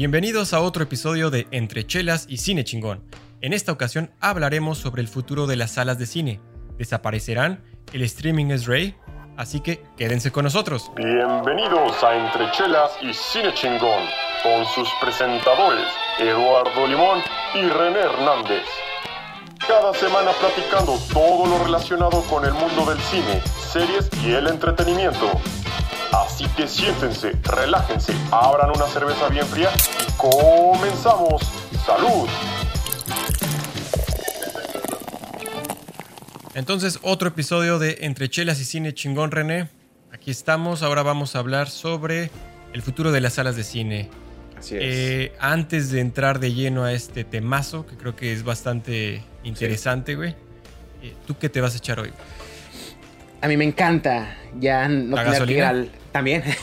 Bienvenidos a otro episodio de Entre Chelas y Cine Chingón. En esta ocasión hablaremos sobre el futuro de las salas de cine. ¿Desaparecerán? ¿El streaming es rey? Así que quédense con nosotros. Bienvenidos a Entre Chelas y Cine Chingón, con sus presentadores Eduardo Limón y René Hernández. Cada semana platicando todo lo relacionado con el mundo del cine, series y el entretenimiento. Así que siéntense, relájense, abran una cerveza bien fría y comenzamos. ¡Salud! Entonces, otro episodio de Entre Chelas y Cine Chingón, René. Aquí estamos, ahora vamos a hablar sobre el futuro de las salas de cine. Así es. Eh, antes de entrar de lleno a este temazo, que creo que es bastante interesante, güey. eh, ¿Tú qué te vas a echar hoy? A mí me encanta ya no ¿La tener que ir al... También.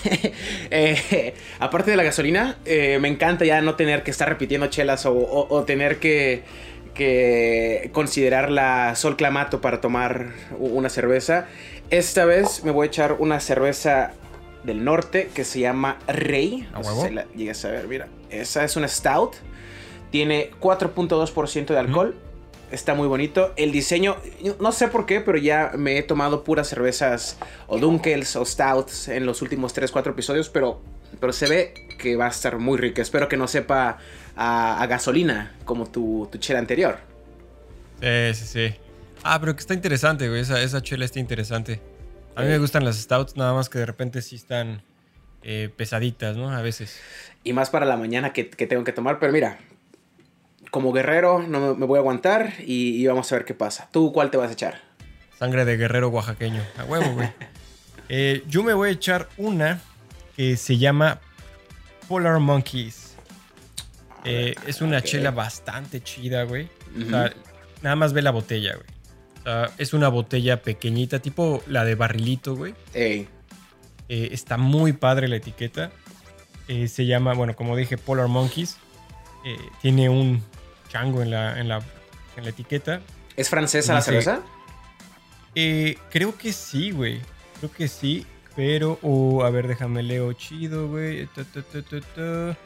Eh, aparte de la gasolina, eh, me encanta ya no tener que estar repitiendo chelas o, o- o tener que, que considerar la Sol Clamato para tomar una cerveza. Esta vez me voy a echar una cerveza del norte que se llama Rey. ¿A No sé si la llegas a ver, mira. Esa es una Stout. Tiene 4.2% de alcohol. Está muy bonito. El diseño, no sé por qué, pero ya me he tomado puras cervezas o Dunkels o Stouts en los últimos 3-4 episodios, pero, pero se ve que va a estar muy rica. Espero que no sepa a, a gasolina como tu, tu chela anterior. Sí, sí, sí. Ah, pero que está interesante, güey. Esa, esa chela está interesante. A mí me gustan las stouts, nada más que de repente sí están eh, pesaditas, ¿no? A veces. Y más para la mañana que, que tengo que tomar, pero mira, como guerrero no me, voy a aguantar y, y vamos a ver qué pasa. ¿Tú cuál te vas a echar? Sangre de guerrero oaxaqueño. A huevo, güey. Eh, yo me voy a echar una que se llama Polar Monkeys. Eh, es una chela bastante chida, güey. O Ujú. sea, nada más ve la botella, güey. O sea, es una botella pequeñita, tipo la de barrilito, güey. Ey, Eh, está muy padre la etiqueta. Se llama, bueno, como dije, Polar Monkeys. Tiene un chango en la, en la, en la etiqueta. ¿Es francesa la cerveza? Eh, creo que sí, güey. Creo que sí. Pero, oh, a ver, déjame leo chido, güey. Ta, ta, ta, ta, ta.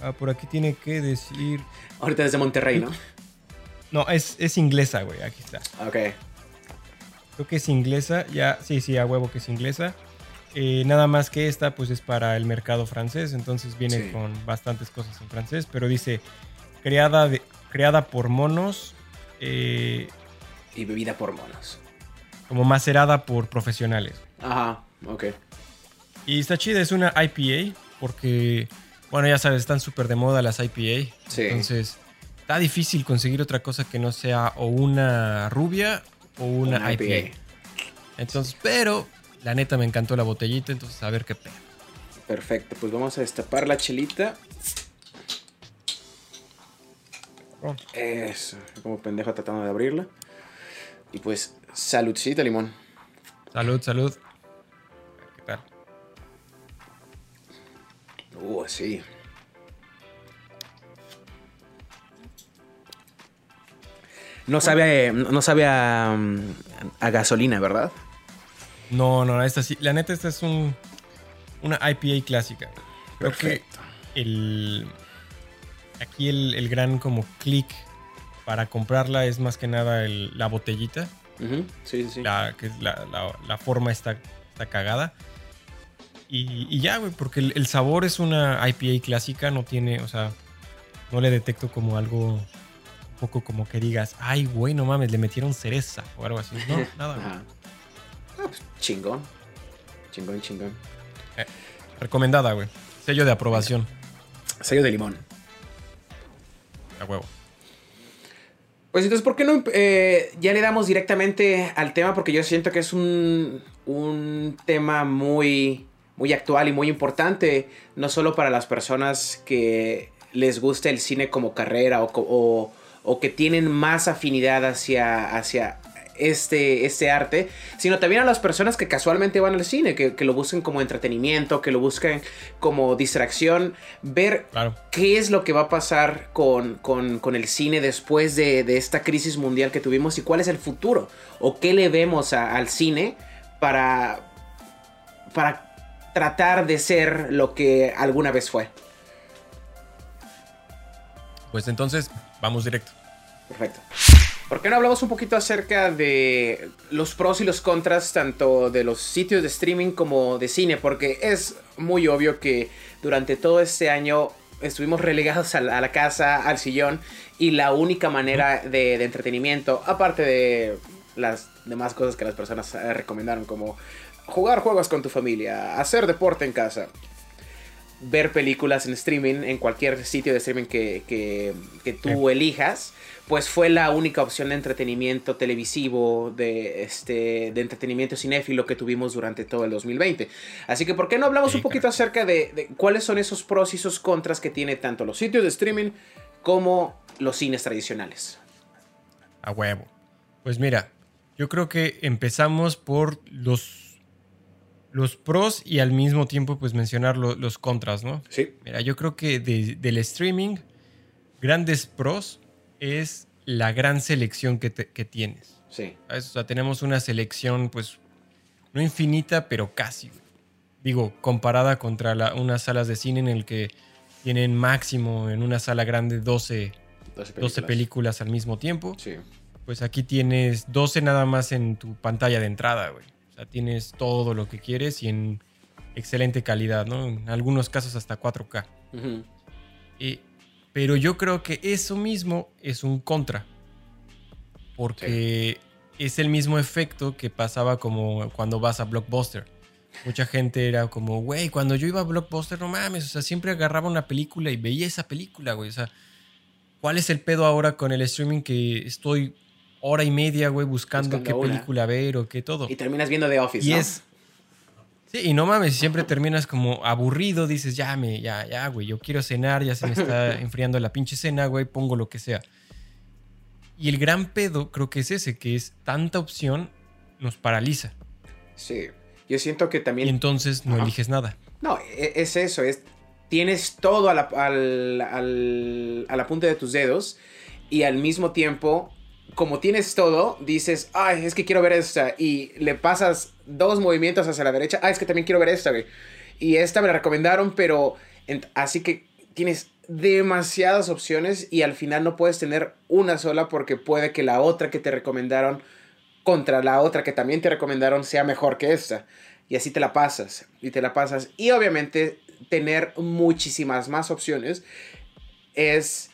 Ah, por aquí tiene que decir. Ahorita desde Monterrey, ¿no? No, es, es inglesa, güey. Aquí está. Ok. Creo que es inglesa. Ya, sí, sí, a huevo que es inglesa. Eh, nada más que esta, pues es para el mercado francés. Entonces viene Sí. con bastantes cosas en francés. Pero dice: creada, de, creada por monos. eh, Y bebida por monos. como macerada por profesionales. Ajá, ok. Y está chida, es una IPA, porque, bueno, ya sabes, están súper de moda las IPA. Sí. Entonces, está difícil conseguir otra cosa que no sea o una rubia o una, Una IPA. IPA. Entonces, pero, la neta me encantó la botellita, entonces a ver qué pedo. Perfecto, pues vamos a destapar la chelita. Oh. Eso, como pendejo tratando de abrirla. Y pues, saludcita, limón. Salud, salud. ¿Qué tal? Uh, sí. No sabe, a- no sabe a, a gasolina, ¿verdad? No, no, esta sí, la neta esta es un, una IPA clásica. Creo Perfecto. que el, aquí el, el gran como click para comprarla es más que nada el- la botellita. Ujú, Sí, sí, sí. la, que la, la- la forma está, está cagada. Y, y ya, güey, porque el, el sabor es una IPA clásica, no tiene, o sea, no le detecto como algo un poco como que digas, ay, güey, no mames, le metieron cereza o algo así. No, nada, güey. Ah, pues, chingón. Chingón, chingón. Recomendada, güey. Sello de aprobación. Sello de limón. A huevo. Pues entonces, ¿por qué no eh, ya le damos directamente al tema? Porque yo siento que es un, un tema muy, muy actual y muy importante, no solo para las personas que les gusta el cine como carrera o, o- o que tienen más afinidad hacia, hacia este, este arte, sino también a las personas que casualmente van al cine, que, que lo buscan como entretenimiento, que lo buscan como distracción, ver Claro. qué es lo que va a pasar con, con- con el cine después de, de esta crisis mundial que tuvimos y cuál es el futuro o qué le vemos a- al cine para, para tratar de ser lo que alguna vez fue. Pues entonces, vamos directo. Perfecto. ¿Por qué no hablamos un poquito acerca de los pros y los contras tanto de los sitios de streaming como de cine? Porque es muy obvio que durante todo este año estuvimos relegados a la, casa, al sillón, y la única manera de, de, entretenimiento, aparte de las demás cosas que las personas eh, recomendaron, como jugar juegos con tu familia, hacer deporte en casa, ver películas en streaming, en cualquier sitio de streaming que, que, que tú elijas, pues fue la única opción de entretenimiento televisivo, de, este, de entretenimiento cinéfilo que tuvimos durante todo el 2020. Así que, ¿por qué no hablamos un poquito acerca de, de, cuáles son esos pros y esos contras que tiene tanto los sitios de streaming como los cines tradicionales? A huevo. Pues mira, yo creo que empezamos por los, los pros y al mismo tiempo pues mencionar lo, los contras, ¿no? Sí. Mira, yo creo que de, del streaming, grandes pros es la gran selección que, te, que tienes. Sí. O sea, tenemos una selección, pues, no infinita, pero casi. Digo, comparada contra la, unas salas de cine en el que tienen máximo en una sala grande 12, 12, películas. 12 películas al mismo tiempo. Sí. Pues aquí tienes 12 nada más en tu pantalla de entrada, güey. O sea, tienes todo lo que quieres y en excelente calidad, ¿no? En algunos casos hasta 4K. Uh -huh. y, pero yo creo que eso mismo es un contra. Porque sí. es el mismo efecto que pasaba como cuando vas a Blockbuster. Mucha gente era como, güey, cuando yo iba a Blockbuster, no mames, o sea, siempre agarraba una película y veía esa película, güey. O sea, ¿cuál es el pedo ahora con el streaming que estoy hora y media, güey, buscando, buscando, qué película ver o qué todo? Y terminas viendo The Office, y ¿no? Es, Sí, y no mames, siempre terminas como aburrido, dices, ya, me, ya, ya, güey, yo quiero cenar, ya se me está enfriando la pinche cena, güey, pongo lo que sea. Y el gran pedo creo que es ese, que es tanta opción nos paraliza. Sí, yo siento que también... Y entonces no Ajá. eliges nada. No, es eso, es, tienes todo a la, al, al, a la punta de tus dedos y al mismo tiempo como tienes todo, dices, ay, es que quiero ver esta. Y le pasas dos movimientos hacia la derecha. Ah, es que también quiero ver esta, güey. Y esta me la recomendaron, pero. Así que tienes demasiadas opciones y al final no puedes tener una sola porque puede que la otra que te recomendaron contra la otra que también te recomendaron sea mejor que esta. Y así te la pasas. Y te la pasas. Y obviamente tener muchísimas más opciones es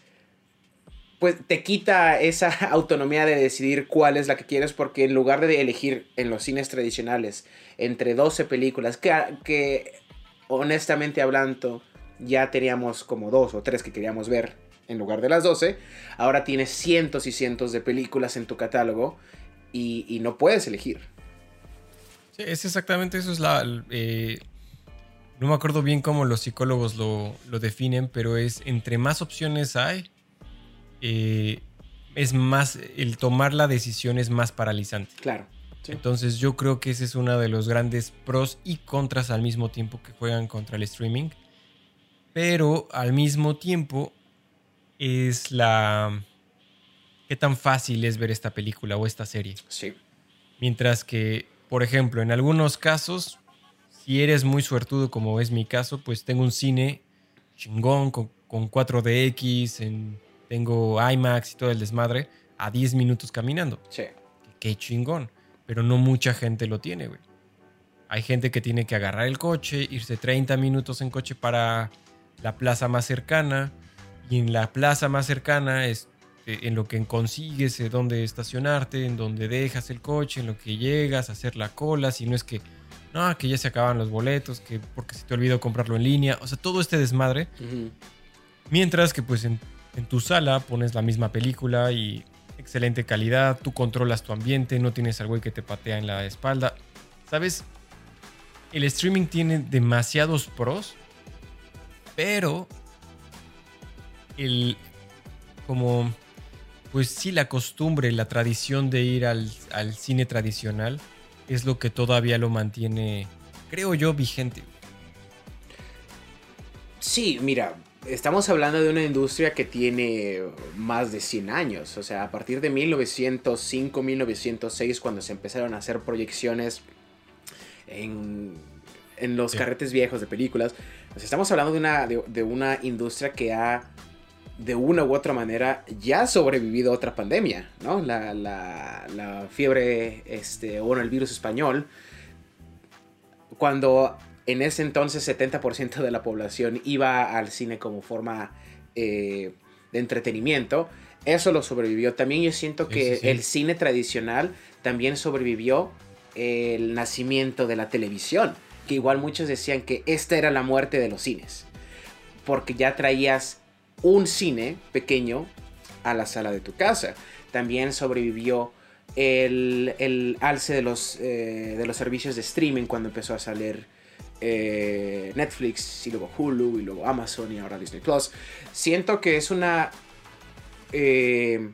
pues te quita esa autonomía de decidir cuál es la que quieres porque en lugar de elegir en los cines tradicionales entre 12 películas que, honestamente hablando ya teníamos como dos o tres que queríamos ver en lugar de las 12, ahora tienes cientos y cientos de películas en tu catálogo y, y no puedes elegir. Sí, es exactamente eso, es la... Eh, no me acuerdo bien cómo los psicólogos lo, lo definen, pero es entre más opciones hay, eh, es más, el tomar la decisión es más paralizante. Claro. Sí. Entonces yo creo que ese es uno de los grandes pros y contras al mismo tiempo que juegan contra el streaming. Pero al mismo tiempo es la... ¿Qué tan fácil es ver esta película o esta serie? Sí. Mientras que, por ejemplo, en algunos casos, si eres muy suertudo como es mi caso, pues tengo un cine chingón con, con 4DX en tengo IMAX y todo el desmadre a 10 minutos caminando. Sí. Qué chingón. Pero no mucha gente lo tiene, güey. Hay gente que tiene que agarrar el coche, irse 30 minutos en coche para la plaza más cercana. Y en la plaza más cercana es en lo que consigues dónde estacionarte, en donde dejas el coche, en lo que llegas hacer la cola. Si no es que, no, que ya se acaban los boletos, que porque se te olvidó comprarlo en línea. O sea, todo este desmadre. Uh -huh. Mientras que pues en en tu sala pones la misma película y excelente calidad, tú controlas tu ambiente, no tienes al güey que te patea en la espalda. ¿Sabes? El streaming tiene demasiados pros, pero el como pues sí la costumbre, la tradición de ir al, al cine tradicional es lo que todavía lo mantiene, creo yo, vigente. Sí, mira, estamos hablando de una industria que tiene más de 100 años. O sea, a partir de 1905, 1906, cuando se empezaron a hacer proyecciones en, en los sí. carretes viejos de películas. Sea, estamos hablando de una, de, de, una industria que ha de una u otra manera ya sobrevivido a otra pandemia, ¿no? La, la, la fiebre, este, o bueno, el virus español, cuando en ese entonces 70% de la población iba al cine como forma eh, de entretenimiento, eso lo sobrevivió. También yo siento que el cine tradicional también sobrevivió el nacimiento de la televisión, que igual muchos decían que esta era la muerte de los cines, porque ya traías un cine pequeño a la sala de tu casa. También sobrevivió el, alce de los, eh, de los servicios de streaming cuando empezó a salir eh, Netflix y luego Hulu y luego Amazon y ahora Disney Plus. Siento que es una, eh,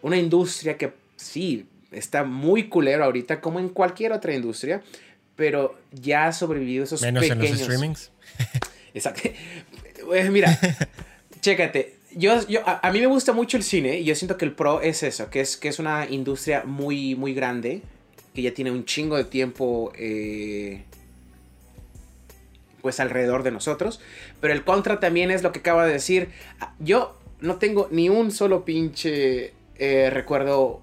una industria que sí está muy culero ahorita como en cualquier otra industria, pero ya ha sobrevivido esos Menos en los streamings. Exacto. Mira, chécate, yo, yo, a, mí me gusta mucho el cine y yo siento que el pro es eso, que es, que es una industria muy, muy grande, que ya tiene un chingo de tiempo eh, pues alrededor de nosotros. Pero el contra también es lo que acaba de decir. Yo no tengo ni un solo pinche eh, recuerdo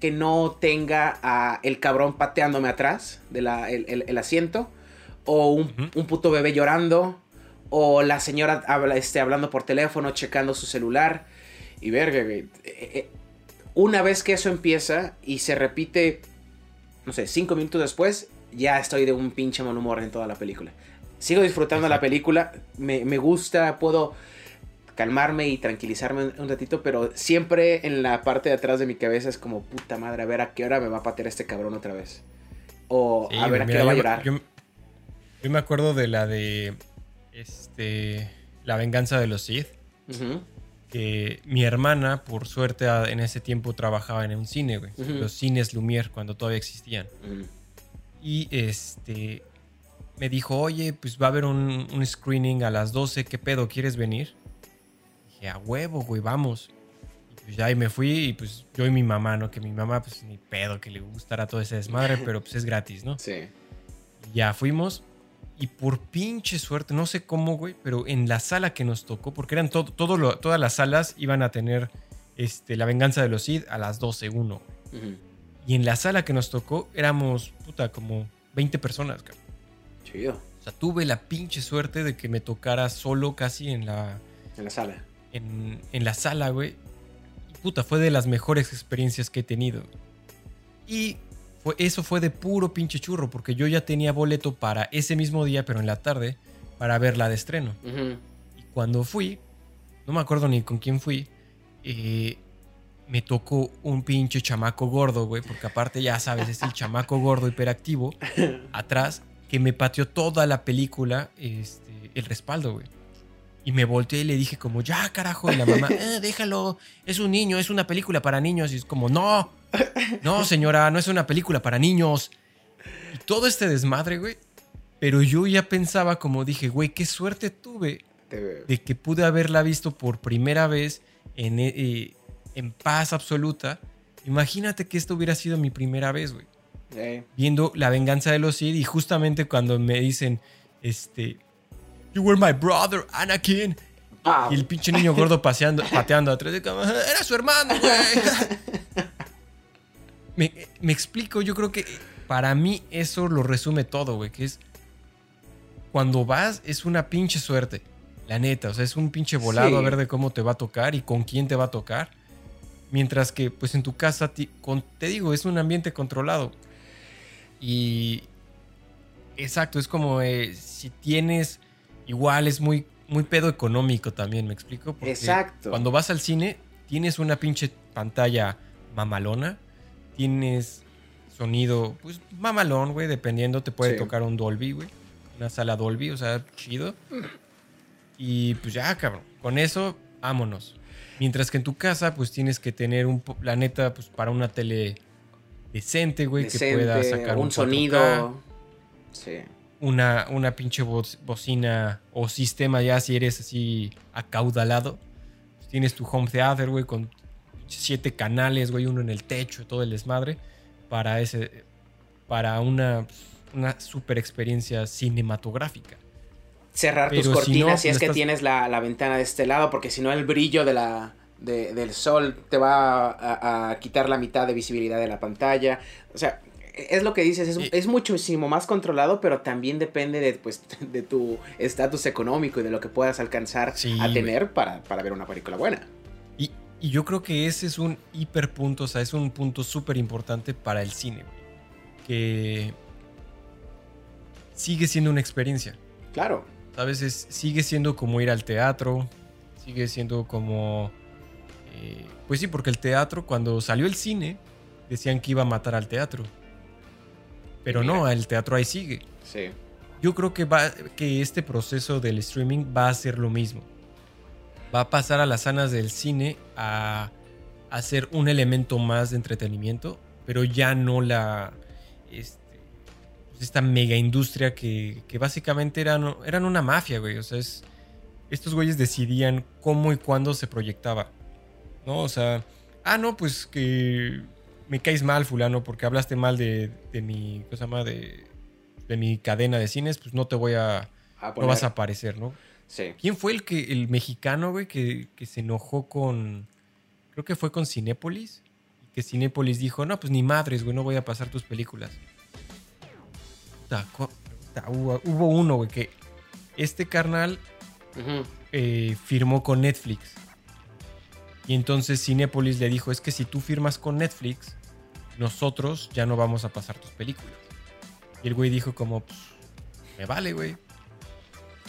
que no tenga a el cabrón pateándome atrás del de el, asiento. O un, un puto bebé llorando o la señora habla, este, hablando por teléfono, checando su celular. Y verga, eh, eh, Una vez que eso empieza y se repite, no sé, cinco minutos después, ya estoy de un pinche mal humor en toda la película. Sigo disfrutando la película, me, gusta, puedo calmarme y tranquilizarme un, ratito, pero siempre en la parte de atrás de mi cabeza es como, puta madre, a ver a qué hora me va a patear este cabrón otra vez. O a ver a qué hora va a llorar. yo, me acuerdo de la de este, La venganza de los Sith. Que mi hermana, por suerte, en ese tiempo trabajaba en un cine, güey. Los cines Lumière, cuando todavía existían. Y este. Me dijo, oye, pues va a haber un, screening a las 12, ¿qué pedo? ¿Quieres venir? dije, a huevo, güey, vamos. Y pues ya, y me fui, y pues yo y mi mamá, ¿no? Que mi mamá, pues ni pedo que le gustara todo ese desmadre, pero pues es gratis, ¿no? Sí. ya fuimos, y por pinche suerte, no sé cómo, güey, pero en la sala que nos tocó, porque eran todo, todas las salas iban a tener este, la venganza de los Sith a las 12, 1. Y en la sala que nos tocó éramos, puta, como 20 personas, cabrón. Chido. O sea, tuve la pinche suerte de que me tocara solo casi en la... En la sala. En, en la sala, güey. Y puta, fue de las mejores experiencias que he tenido. Y eso fue de puro pinche churro, porque yo ya tenía boleto para ese mismo día, pero en la tarde, para verla de estreno. Y cuando fui, no me acuerdo ni con quién fui, eh, me tocó un pinche chamaco gordo, güey, porque aparte ya sabes, es el chamaco gordo hiperactivo, atrás, que me pateó toda la película este, el respaldo, güey. Y me volteé y le dije como, ya carajo, y la mamá, eh, déjalo, es un niño, es una película para niños. Y es como, no, no, señora, no es una película para niños. Y todo este desmadre, güey. Pero yo ya pensaba, como dije, güey, qué suerte tuve de que pude haberla visto por primera vez en, eh, en paz absoluta. Imagínate que esto hubiera sido mi primera vez, güey. Viendo La venganza de los Sith y justamente cuando me dicen, este, You were my brother, Anakin. Y el pinche niño gordo paseando, pateando atrás de cama. Era su hermano, güey. me, explico, yo creo que para mí eso lo resume todo, güey, que es cuando vas es una pinche suerte, la neta, o sea, es un pinche volado a ver de cómo te va a tocar y con quién te va a tocar. Mientras que, pues en tu casa, te, digo, es un ambiente controlado. Y. Exacto, es como eh, si tienes. Igual es muy, muy pedo económico también, ¿me explico? Porque Exacto. Cuando vas al cine, tienes una pinche pantalla mamalona tienes sonido, pues mamalón, güey, dependiendo, te puede tocar un Dolby, güey. Una sala Dolby, o sea, chido. Y pues ya, cabrón, con eso, vámonos. Mientras que en tu casa, pues tienes que tener un, la neta, pues para una tele decente, güey, que pueda sacar un, sonido. Sí. Una, una pinche bocina o sistema ya si eres así acaudalado. Pues tienes tu home theater, güey, con siete canales, güey, uno en el techo, todo el desmadre, para, ese, para una, una super experiencia cinematográfica. Cerrar tus cortinas si, es que tienes la, ventana de este lado, porque si no el brillo de la, del sol te va a, quitar la mitad de visibilidad de la pantalla. O sea, es lo que dices, es, muchísimo más controlado, pero también depende de, pues, de tu estatus económico y de lo que puedas alcanzar a tener para, ver una película buena. Y, y, yo creo que ese es un hiperpunto, o sea, es un punto súper importante para el cine, que sigue siendo una experiencia. Claro. A veces sigue siendo como ir al teatro, sigue siendo como... Eh, pues sí, porque el teatro, cuando salió el cine, decían que iba a matar al teatro. Pero no, el teatro ahí sigue. Sí. Yo creo que, va, que este proceso del streaming va a ser lo mismo. Va a pasar a las salas del cine a, a ser un elemento más de entretenimiento, pero ya no la... Este, esta mega industria que, básicamente eran, eran una mafia, güey. O sea, es, estos güeyes decidían cómo y cuándo se proyectaba. ¿No? O sea, ah, no, pues que me caes mal, fulano, porque hablaste mal de, de mi, ¿cómo se llama? De, de mi cadena de cines, pues no te voy a... no vas a aparecer, ¿no? Sí. ¿Quién fue el que el mexicano, güey, que, que se enojó con... Creo que fue con Cinépolis. Y que Cinépolis dijo, no, pues ni madres, güey, no voy a pasar tus películas hubo, uno, güey, que este carnal eh, firmó con Netflix. Y entonces Cinepolis le dijo, es que si tú firmas con Netflix, nosotros ya no vamos a pasar tus películas. Y el güey dijo como, pues, me vale, güey.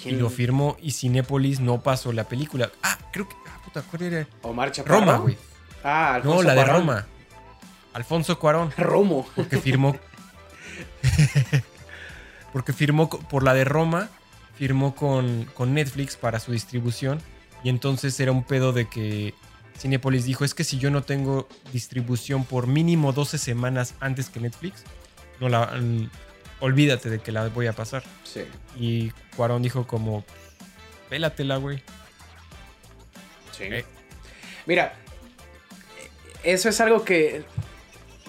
Y lo firmó y Cinepolis no pasó la película. Ah, creo que... Ah, puta, ¿cuál era? Omar Chaparro. Roma, güey. Ah, Alfonso No, la de Roma. Alfonso Cuarón. Romo. Porque firmó... porque firmó por la de Roma, firmó con, con Netflix para su distribución y entonces era un pedo de que Cinepolis dijo, es que si yo no tengo distribución por mínimo 12 semanas antes que Netflix, no la, mm, olvídate de que la voy a pasar. Sí. Y Cuarón dijo como, pélatela, güey. Sí. Eh. Mira, eso es algo que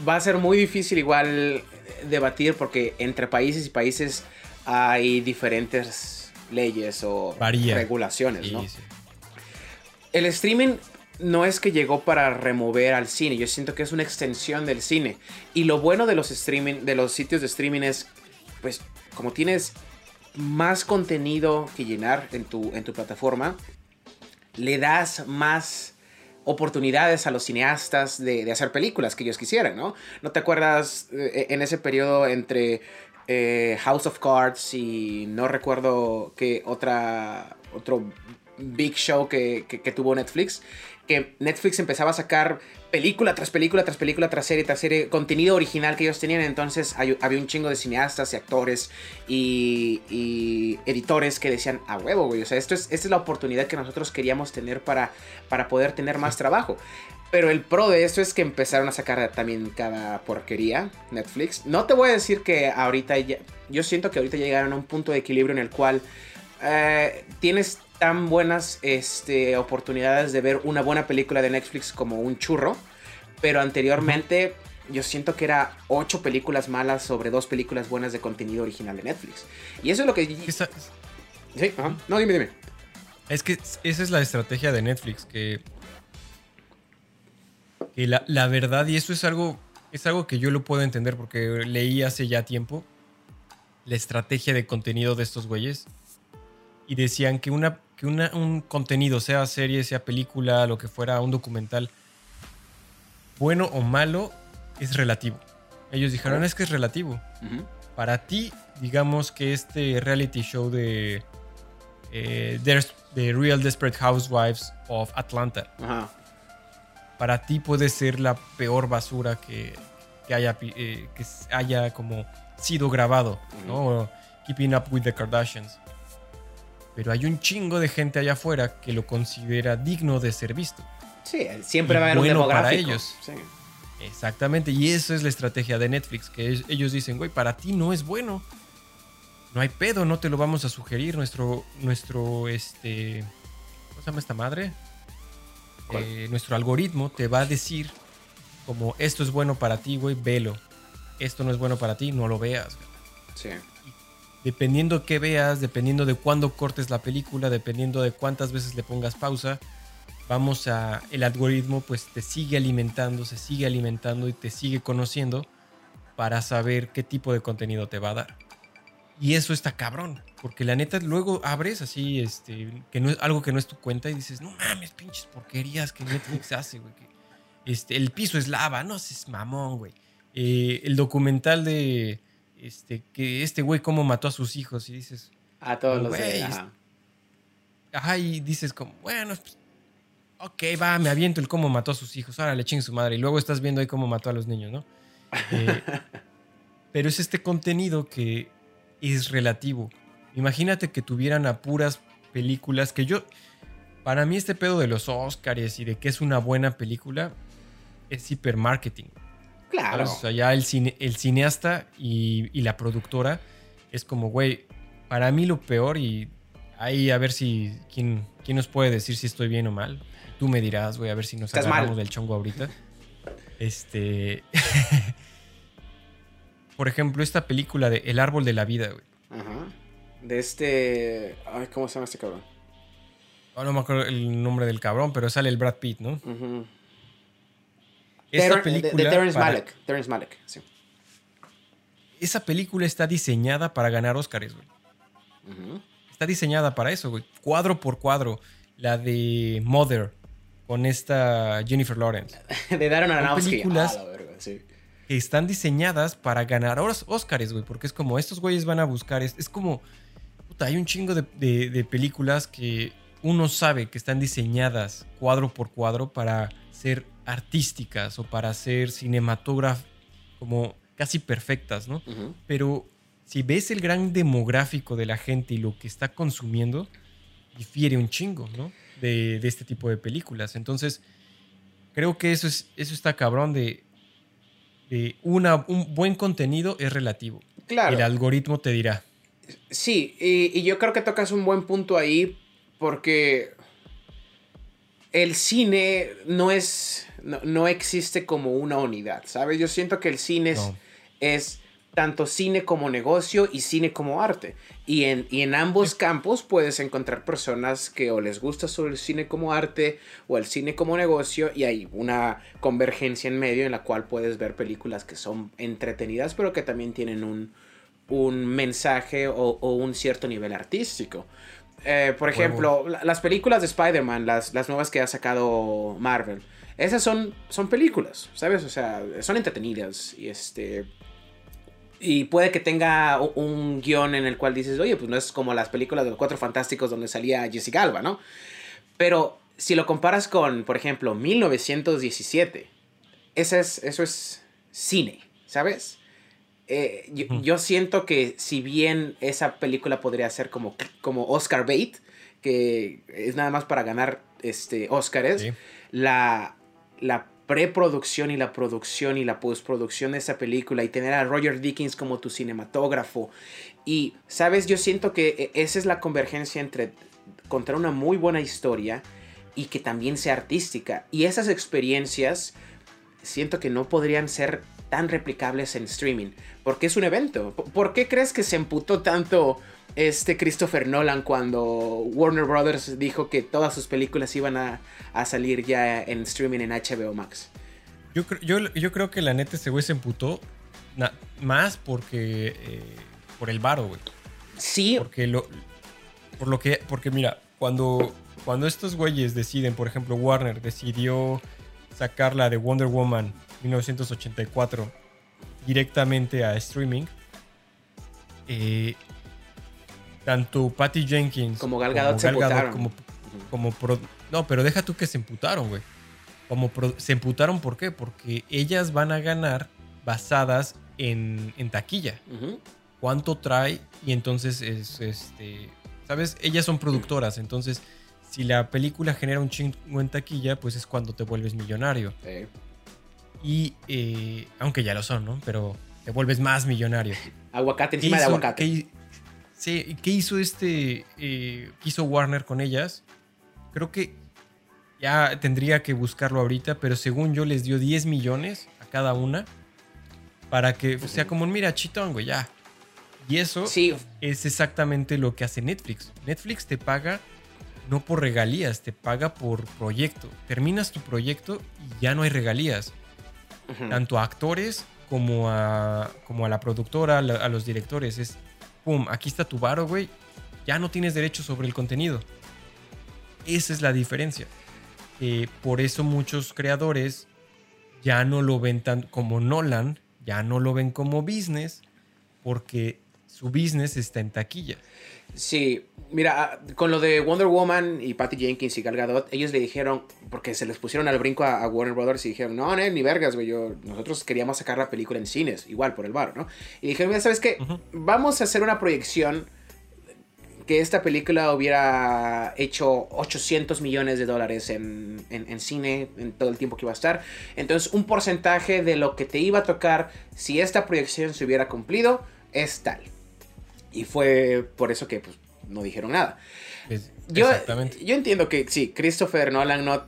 va a ser muy difícil igual debatir porque entre países y países hay diferentes leyes o regulaciones, ¿no? El streaming no es que llegó para remover al cine, yo siento que es una extensión del cine. Y lo bueno de los streaming, de los sitios de streaming es, pues, como tienes más contenido que llenar en tu, en tu plataforma, le das más oportunidades a los cineastas de, hacer películas que ellos quisieran, ¿no? ¿No te acuerdas eh, en ese periodo entre eh, House of Cards y no recuerdo qué otra, otro big show que, que tuvo Netflix? Que Netflix empezaba a sacar película tras película, tras película, tras serie, tras serie, contenido original que ellos tenían. Entonces había un chingo de cineastas y actores y, editores que decían, a huevo, güey. O sea, esto es, esta es la oportunidad que nosotros queríamos tener para, para poder tener más trabajo. Pero el pro de esto es que empezaron a sacar también cada porquería Netflix. No te voy a decir que ahorita ya, yo siento que ahorita llegaron a un punto de equilibrio en el cual eh, tienes tan buenas este, oportunidades de ver una buena película de Netflix como un churro. Pero anteriormente yo siento que era ocho películas malas sobre dos películas buenas de contenido original de Netflix. Y eso es lo que... Sí, ajá. No, dime, dime. Es que esa es la estrategia de Netflix, que... que la, la, verdad, y eso es algo, es algo que yo lo puedo entender porque leí hace ya tiempo la estrategia de contenido de estos güeyes. Y decían que una que un contenido, sea serie, sea película, lo que fuera, un documental, bueno o malo, es relativo. Ellos dijeron, es que es relativo. Para ti, digamos que este reality show de eh, The Real Desperate Housewives of Atlanta, para ti puede ser la peor basura que, haya, eh, que haya como sido grabado, ¿no? Keeping Up with the Kardashians pero hay un chingo de gente allá afuera que lo considera digno de ser visto. Sí, siempre va a haber bueno un para ellos. Exactamente, y eso es la estrategia de Netflix, que ellos dicen, güey, para ti no es bueno. No hay pedo, no te lo vamos a sugerir. Nuestro, nuestro, este, ¿cómo se llama esta madre? Eh, nuestro algoritmo te va a decir como esto es bueno para ti, güey, velo. Esto no es bueno para ti, no lo veas. Sí dependiendo qué veas, dependiendo de cuándo cortes la película, dependiendo de cuántas veces le pongas pausa, vamos a el algoritmo pues te sigue alimentando, se sigue alimentando y te sigue conociendo para saber qué tipo de contenido te va a dar. Y eso está cabrón, porque la neta luego abres así este que no es algo que no es tu cuenta y dices, "No mames, pinches porquerías que Netflix hace, güey." Este, el piso es lava, no es mamón, güey. Eh, el documental de este que este güey cómo mató a sus hijos y dices, A todos los Güey, de. es- ajá. Ajá, y dices como, bueno, pues, ok, va, me aviento el cómo mató a sus hijos, ahora le ching su madre. Y luego estás viendo ahí cómo mató a los niños, ¿no? Eh, pero es este contenido que es relativo. Imagínate que tuvieran a puras películas que yo, para mí este pedo de los Oscars y de que es una buena película es hipermarketing. Claro. ¿sabes? O sea, ya el, cine- el cineasta y, y la productora es como, güey, para mí lo peor y ahí a ver si, ¿quién, quién nos puede decir si estoy bien o mal? Tú me dirás, güey, a ver si nos agarramos mal. del chongo ahorita. Este... Por ejemplo, esta película de El árbol de la vida, güey. Ajá. De este. Ay, ¿cómo se llama este cabrón? Oh, no me acuerdo el nombre del cabrón, pero sale el Brad Pitt, ¿no? Ujú. Esta Ter- de- película... de, Terrence para- Malick. Terrence Malick, sí. Esa película está diseñada para ganar Oscars, güey. Está diseñada para eso, güey. Cuadro por cuadro. La de Mother con esta Jennifer Lawrence. De Darren Aronofsky. películas- Ah, la verga, sí. Que están diseñadas para ganar Os- Oscars, güey. Porque es como, estos güeyes van a buscar. Es, es como. Puta, hay un chingo de, de- de películas que uno sabe que están diseñadas cuadro por cuadro para ser artísticas o para ser cinematógrafas como casi perfectas, ¿no? Pero si ves el gran demográfico de la gente y lo que está consumiendo, difiere un chingo, ¿no? De, de este tipo de películas. Entonces, creo que eso, es, eso está cabrón de, de una, un buen contenido es relativo. Claro. El algoritmo te dirá. Sí, y, y yo creo que tocas un buen punto ahí porque el cine no es, no, no existe como una unidad, ¿sabes? Yo siento que el cine es, tanto cine como negocio y cine como arte. Y en, y en ambos campos puedes encontrar personas que o les gusta sobre el cine como arte o el cine como negocio y hay una convergencia en medio en la cual puedes ver películas que son entretenidas pero que también tienen un, un mensaje o, o un cierto nivel artístico. Eh, por ejemplo, la- las películas de Spider-Man, las, las nuevas que ha sacado Marvel, esas son, son películas, ¿sabes? O sea, son entretenidas y este... Y puede que tenga un guion en el cual dices, oye, pues no es como las películas de los Cuatro Fantásticos donde salía Jessica Alba, ¿no? Pero si lo comparas con, por ejemplo, 1917, ese es, eso es cine, ¿sabes? Eh, yo, yo siento que si bien esa película podría ser como, como Oscar bait, que es nada más para ganar este, Oscars, Sí. la, la preproducción y la producción y la postproducción de esa película y tener a Roger Dickens como tu cinematógrafo. Y, ¿sabes? Yo siento que eh, esa es la convergencia entre contar una muy buena historia y que también sea artística. Y esas experiencias siento que no podrían ser tan replicables en streaming. Porque es un evento. ¿Por- ¿Por qué crees que se emputó tanto este Christopher Nolan cuando Warner Brothers dijo que todas sus películas iban a, a salir ya en streaming en HBO Max? Yo, cre- yo, yo creo que la neta ese güey se emputó na- más porque... eh, por el varo, güey. Sí, Porque lo, por lo que, porque mira, cuando, cuando estos güeyes deciden, por ejemplo, Warner decidió sacar la de Wonder Woman 1984 directamente a streaming, eh, tanto Patty Jenkins Como Gal Gadot se emputaron. como, como pro- no, pero deja tú que se emputaron, güey. Como pro- se emputaron, ¿por qué? Porque ellas van a ganar basadas en, en taquilla cuánto trae y entonces es este sabes ellas son productoras entonces si la película genera un chingo en taquilla pues es cuando te vuelves millonario Sí. Y eh, aunque ya lo son no pero te vuelves más millonario Aguacate ¿Qué encima de aguacate. qué sí, ¿qué hizo este eh, qué hizo Warner con ellas creo que ya tendría que buscarlo ahorita pero según yo les dio 10 millones a cada una para que sea como un mira chitón güey ya Y eso Sí, es exactamente lo que hace Netflix. Netflix te paga no por regalías, te paga por proyecto. Terminas tu proyecto y ya no hay regalías. Tanto a actores como a, como a la productora, a los directores. Es, pum, aquí está tu varo, güey. Ya no tienes derecho sobre el contenido. Esa es la diferencia. Eh, por eso muchos creadores ya no lo ven tan como Nolan, ya no lo ven como business, porque su business está en taquilla. Sí, mira, ah, con lo de Wonder Woman y Patty Jenkins y Gal Gadot, ellos le dijeron, porque se les pusieron al brinco a, a Warner Brothers y dijeron, no, no, ni vergas, güey, yo, nosotros queríamos sacar la película en cines, igual por el bar, ¿no? Y dijeron, mira, ¿sabes qué? Vamos a hacer una proyección que esta película hubiera hecho 800 millones de dólares en, en- en cine en todo el tiempo que iba a estar. Entonces, un porcentaje de lo que te iba a tocar si esta proyección se hubiera cumplido es tal. Y fue por eso que pues, no dijeron nada. Es- Yo, yo entiendo que sí, Christopher Nolan no,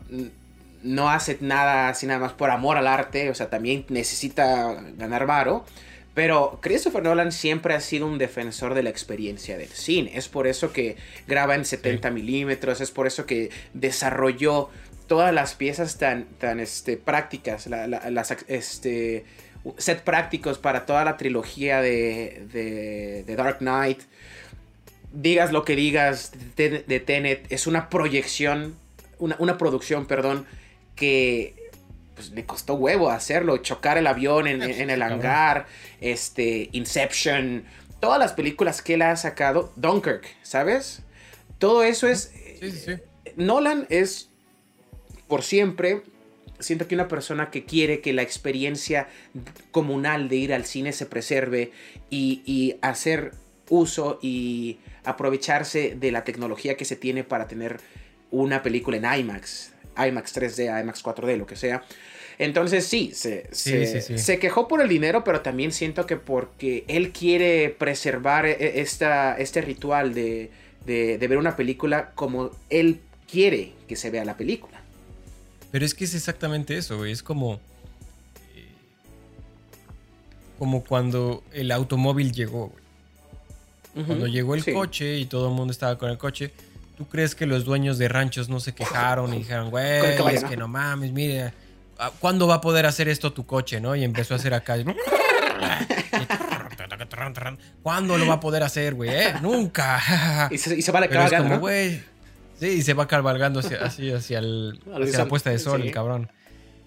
no hace nada así nada más por amor al arte, o sea, también necesita ganar varo. Pero Christopher Nolan siempre ha sido un defensor de la experiencia del cine. Es por eso que graba en 70 milímetros, es por eso que desarrolló todas las piezas tan, tan este, prácticas, la- la- las este, set prácticos para toda la trilogía de, de, de Dark Knight digas lo que digas de, de Tenet, es una proyección, una, una producción, perdón, que pues, le costó huevo hacerlo, chocar el avión en, Sí, en el hangar, este, Inception, todas las películas que él ha sacado, Dunkirk, ¿sabes? Todo eso es... Sí, sí, sí. Nolan es, por siempre, siento que una persona que quiere que la experiencia comunal de ir al cine se preserve y, y hacer uso y aprovecharse de la tecnología que se tiene para tener una película en IMAX, IMAX 3D, IMAX 4D, lo que sea. Entonces sí, se, Sí, se, sí, sí. se quejó por el dinero, pero también siento que porque él quiere preservar e- esta, este ritual de, de, de ver una película como él quiere que se vea la película. Pero es que es exactamente eso, güey. Es como. eh, como cuando el automóvil llegó, güey. Cuando llegó el sí. coche y todo el mundo estaba con el coche, ¿tú crees que los dueños de ranchos no se quejaron y dijeron, güey, es que no mames, mire, ¿a- ¿cuándo va a poder hacer esto tu coche, no? Y empezó a hacer acá. ¿Cuándo lo va a poder hacer, güey? eh? Nunca. Y se, y güey. Sí, y se va cabalgando hacia, así hacia, el, hacia la puesta de sol, sí. el cabrón.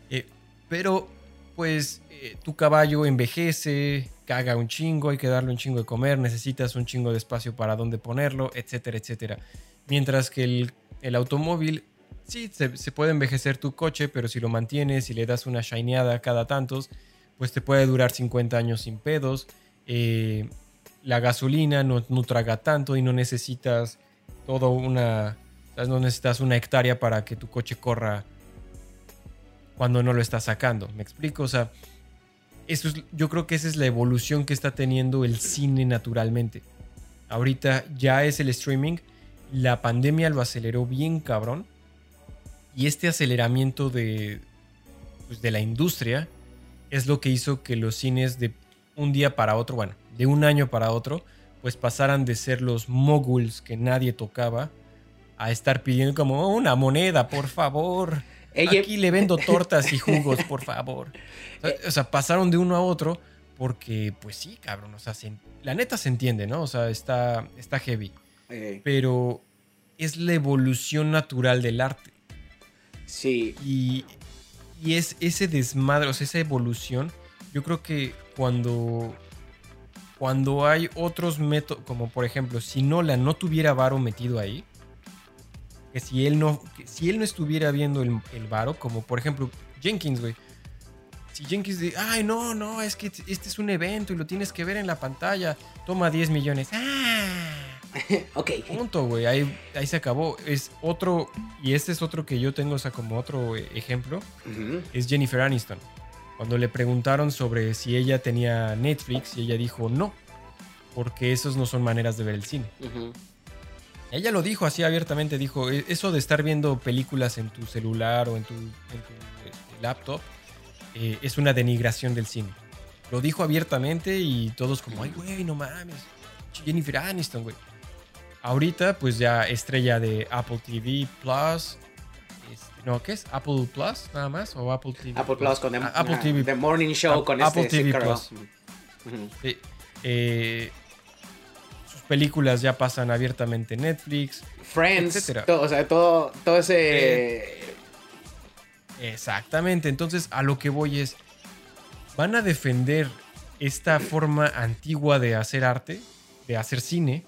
Eh, pero, pues, eh, tu caballo envejece, caga un chingo, hay que darle un chingo de comer, necesitas un chingo de espacio para dónde ponerlo, etcétera, etcétera. Mientras que el, el automóvil, sí, se, se puede envejecer tu coche, pero si lo mantienes y le das una shineada cada tantos, pues te puede durar 50 años sin pedos. Eh, la gasolina no, no traga tanto y no necesitas todo una. ¿Sabes? No necesitas una hectárea para que tu coche corra cuando no lo estás sacando. ¿Me explico? O sea, eso es, yo creo que esa es la evolución que está teniendo el cine naturalmente. Ahorita ya es el streaming. La pandemia lo aceleró bien cabrón. Y este aceleramiento de, pues, de la industria es lo que hizo que los cines de un día para otro, bueno, de un año para otro, pues pasaran de ser los moguls que nadie tocaba a estar pidiendo como "Oh, una moneda, por favor. Ella- Aquí le vendo tortas y jugos, por favor. O sea, o sea, pasaron de uno a otro porque, pues sí, cabrón, o sea, se la neta se entiende, ¿no? O sea, está, está heavy. Eh, Pero es la evolución natural del arte. sí, Y, y es ese desmadre, o sea, esa evolución. Yo creo que cuando, cuando hay otros métodos, como por ejemplo, si Nolan no tuviera Varo metido ahí, que si él no, que si él no estuviera viendo el, el Varo, como por ejemplo Jenkins, güey. Si Jenkins dice, ay, no, no, es que este es un evento y lo tienes que ver en la pantalla, toma 10 millones. ¡Ah! ok. Punto, güey. Ahí, ahí se acabó. Es otro, y este es otro que yo tengo, o sea, como otro ejemplo, es Jennifer Aniston. Cuando le preguntaron sobre si ella tenía Netflix, y ella dijo no, porque esos no son maneras de ver el cine. Ujú. Ella lo dijo así abiertamente, dijo, "E- eso de estar viendo películas en tu celular o en tu, en tu, este, laptop eh, es una denigración del cine. Lo dijo abiertamente y todos como, ay, güey, no mames. Jennifer Aniston, güey. Ahorita, pues ya estrella de Apple TV Plus. Este, no, ¿qué es? ¿Apple Plus nada más? ¿O Apple TV? Apple Plus con Ah, Apple ah, TV. The Morning Show con Apple este TV. Plus. Sí. Eh, películas ya pasan abiertamente en Netflix. Friends, Etcétera. todo, o sea, todo, todo ese... Exactamente. Entonces, a lo que voy es. Van a defender esta forma antigua de hacer arte, de hacer cine,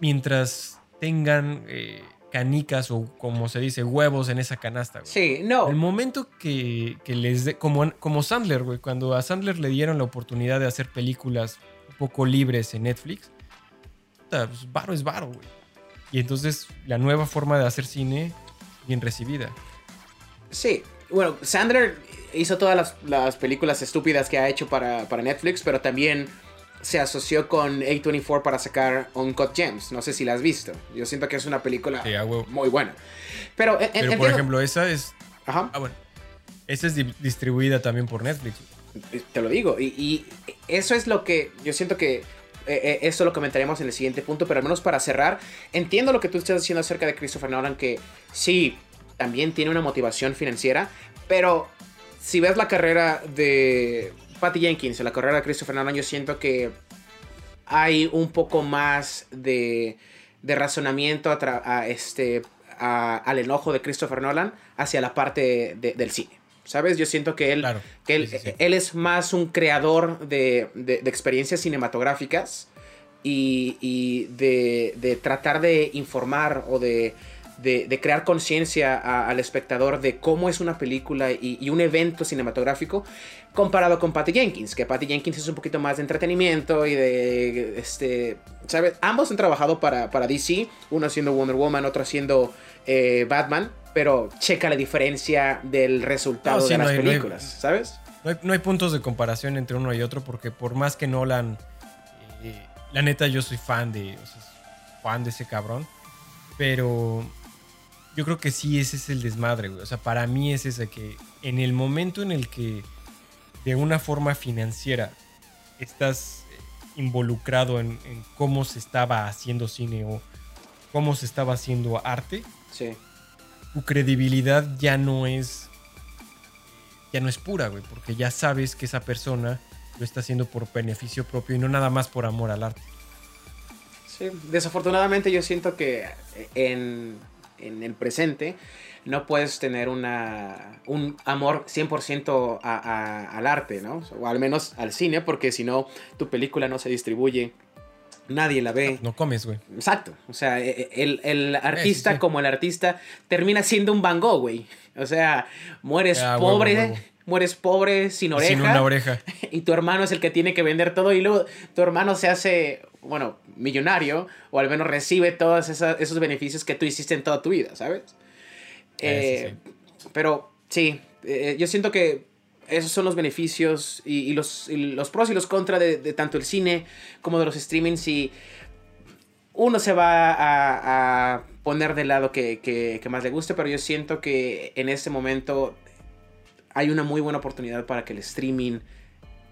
mientras tengan eh, canicas o, como se dice, huevos en esa canasta. güey. Sí, no. El momento que, que les dé, como, como Sandler, güey, cuando a Sandler le dieron la oportunidad de hacer películas un poco libres en Netflix, puta, pues varo es varo, güey. Y entonces la nueva forma de hacer cine, bien recibida. Sí, bueno, Sandler hizo todas las, las películas estúpidas que ha hecho para, para Netflix, pero también se asoció con A24 para sacar Uncut Gems. No sé si la has visto. Yo siento que es una película Sí, muy buena. Pero, en- Pero por entiendo- ejemplo, esa es. Ajá, Ah, bueno. Esa es di- distribuida también por Netflix. te lo digo. Y, y eso es lo que yo siento que... eh, eh, eso lo comentaremos en el siguiente punto, pero al menos para cerrar, entiendo lo que tú estás diciendo acerca de Christopher Nolan, que sí, también tiene una motivación financiera, pero si ves la carrera de Patty Jenkins, la carrera de Christopher Nolan, yo siento que hay un poco más de, razonamiento a este, al enojo de Christopher Nolan hacia la parte de- del cine. ¿Sabes? Yo siento que él, Claro. que él, Sí, sí, sí. él es más un creador de, de- de experiencias cinematográficas y, y de, de tratar de informar o de, crear conciencia al espectador de cómo es una película y, y un evento cinematográfico comparado con Patty Jenkins, que Patty Jenkins es un poquito más de entretenimiento y de, este, ¿sabes? Ambos han trabajado para, para DC, uno haciendo Wonder Woman, otro haciendo eh, Batman, pero checa la diferencia del resultado No, sí, de las hay- no hay- películas, ¿sabes? No hay, no hay puntos de comparación entre uno y otro porque por más que Nolan, eh, la neta yo soy fan de, o sea, fan de ese cabrón, pero yo creo que sí ese es el desmadre, güey. O sea, para mí es ese que en el momento en el que de una forma financiera estás eh, involucrado en, en cómo se estaba haciendo cine o cómo se estaba haciendo arte, Sí. Tu credibilidad ya no es ya no es pura, güey, porque ya sabes que esa persona lo está haciendo por beneficio propio y no nada más por amor al arte. Sí, desafortunadamente yo siento que en, en el presente no puedes tener una, un amor 100% a- a- al arte, ¿no? O al menos al cine, porque si no, tu película no se distribuye, nadie la ve. No comes, güey. Exacto. O sea, e- e- el, el artista sí. como el artista termina siendo un Van Gogh, güey. O sea, mueres Ah, pobre, huevo. mueres pobre, sin oreja. Sin una oreja. y tu hermano es el que tiene que vender todo y luego tu hermano se hace, bueno, millonario o al menos recibe todos esos beneficios que tú hiciste en toda tu vida, ¿sabes? Eh, sí, Eh, Pero sí, eh, yo siento que esos son los beneficios y, los, pros y los contras de, de tanto el cine como de los streamings y uno se va a, poner del lado que más le guste, pero yo siento que en este momento hay una muy buena oportunidad para que el streaming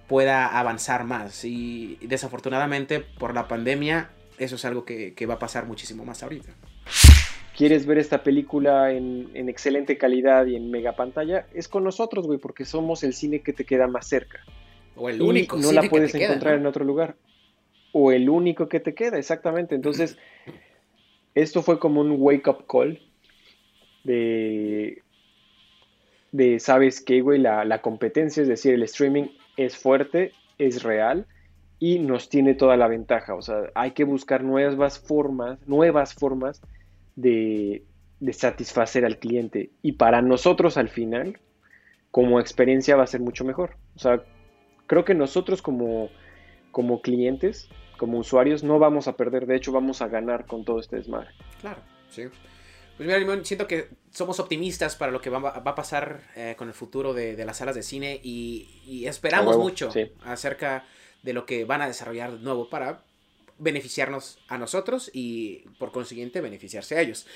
pueda avanzar más y desafortunadamente por la pandemia eso es algo que, que va a pasar muchísimo más ahorita. Quieres ver esta película en, en excelente calidad y en mega pantalla, es con nosotros, güey, porque somos el cine que te queda más cerca. O el Y único no cine la que puedes te queda, encontrar ¿no? en otro lugar. O el único que te queda, exactamente. Entonces, esto fue como un wake up call de, de ¿sabes qué, güey? La, la competencia, es decir, el streaming es fuerte, es real y nos tiene toda la ventaja. O sea, hay que buscar nuevas formas, nuevas formas de, de satisfacer al cliente. Y para nosotros al final, como experiencia va a ser mucho mejor. O sea, creo que nosotros como, como clientes, como usuarios, no vamos a perder, de hecho vamos a ganar con todo este desmadre. Claro, sí. Pues mira, Limón, siento que somos optimistas para lo que va, va a pasar eh, con el futuro de, de las salas de cine y, y esperamos huevo, mucho sí. acerca de lo que van a desarrollar de nuevo para beneficiarnos a nosotros y por consiguiente beneficiarse a ellos.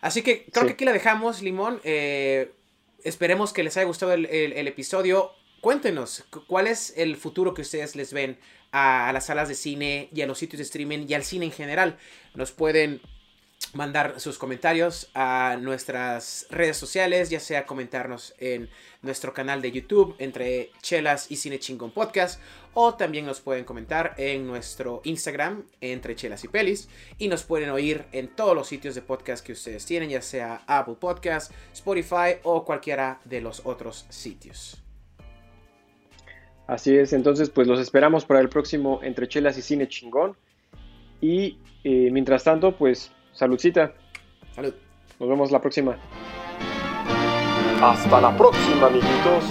Así que creo Sí. que aquí la dejamos, Limón. Eh, esperemos que les haya gustado el, el- el episodio. cuéntenos cuál es el futuro que ustedes les ven a, las salas de cine y a los sitios de streaming y al cine en general. Nos pueden mandar sus comentarios a nuestras redes sociales, ya sea comentarnos en nuestro canal de YouTube entre Chelas y Cine Chingón Podcast, o también nos pueden comentar en nuestro Instagram entre Chelas y Pelis, y nos pueden oír en todos los sitios de podcast que ustedes tienen, ya sea Apple Podcast, Spotify o cualquiera de los otros sitios. Así es, entonces pues los esperamos para el próximo Entre Chelas y Cine Chingón. Y eh, mientras tanto, pues saludcita. Salud. Nos vemos la próxima. Hasta la próxima, amiguitos.